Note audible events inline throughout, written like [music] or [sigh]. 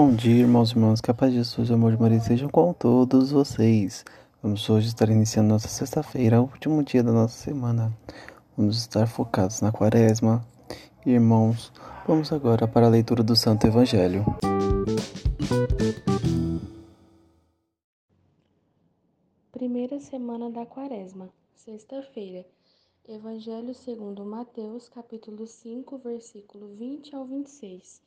Bom dia, irmãos e irmãs, que a paz de Jesus amor de Maria sejam com todos vocês. Vamos hoje estar iniciando nossa sexta-feira, o último dia da nossa semana. Vamos estar focados na quaresma. Irmãos, vamos agora para a leitura do Santo Evangelho. Primeira semana da Quaresma, sexta-feira. Evangelho segundo Mateus, capítulo 5, versículo 20 ao 26.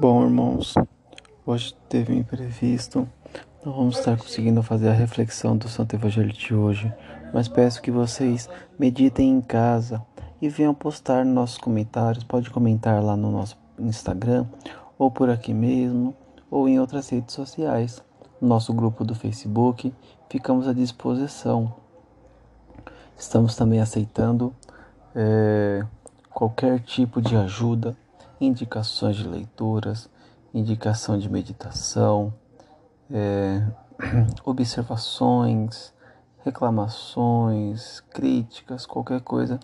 Bom, irmãos, hoje teve um imprevisto. Não vamos estar conseguindo fazer a reflexão do Santo Evangelho de hoje, mas peço que vocês meditem em casa e venham postar nos nossos comentários. Pode comentar lá no nosso Instagram, ou por aqui mesmo, ou em outras redes sociais. No nosso grupo do Facebook, ficamos à disposição. Estamos também aceitando eh, qualquer tipo de ajuda, indicações de leituras, indicação de meditação, eh, [clears throat] observações, reclamações, críticas, qualquer coisa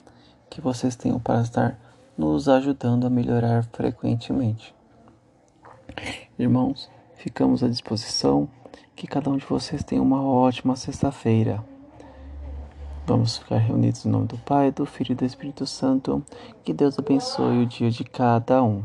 que vocês tenham para estar nos ajudando a melhorar frequentemente. Irmãos, ficamos à disposição. Que cada um de vocês tenha uma ótima sexta-feira. Vamos ficar reunidos em nome do Pai, do Filho e do Espírito Santo. Que Deus abençoe o dia de cada um.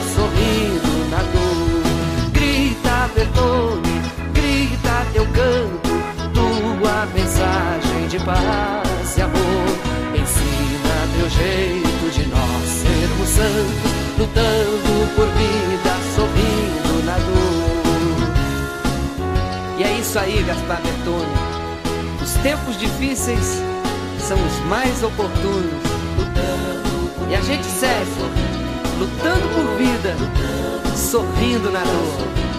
lutando por vida, sorrindo na dor. E é isso aí, Gaspar Bertone. Os tempos difíceis são os mais oportunos. E a gente segue, lutando por vida, sorrindo na dor.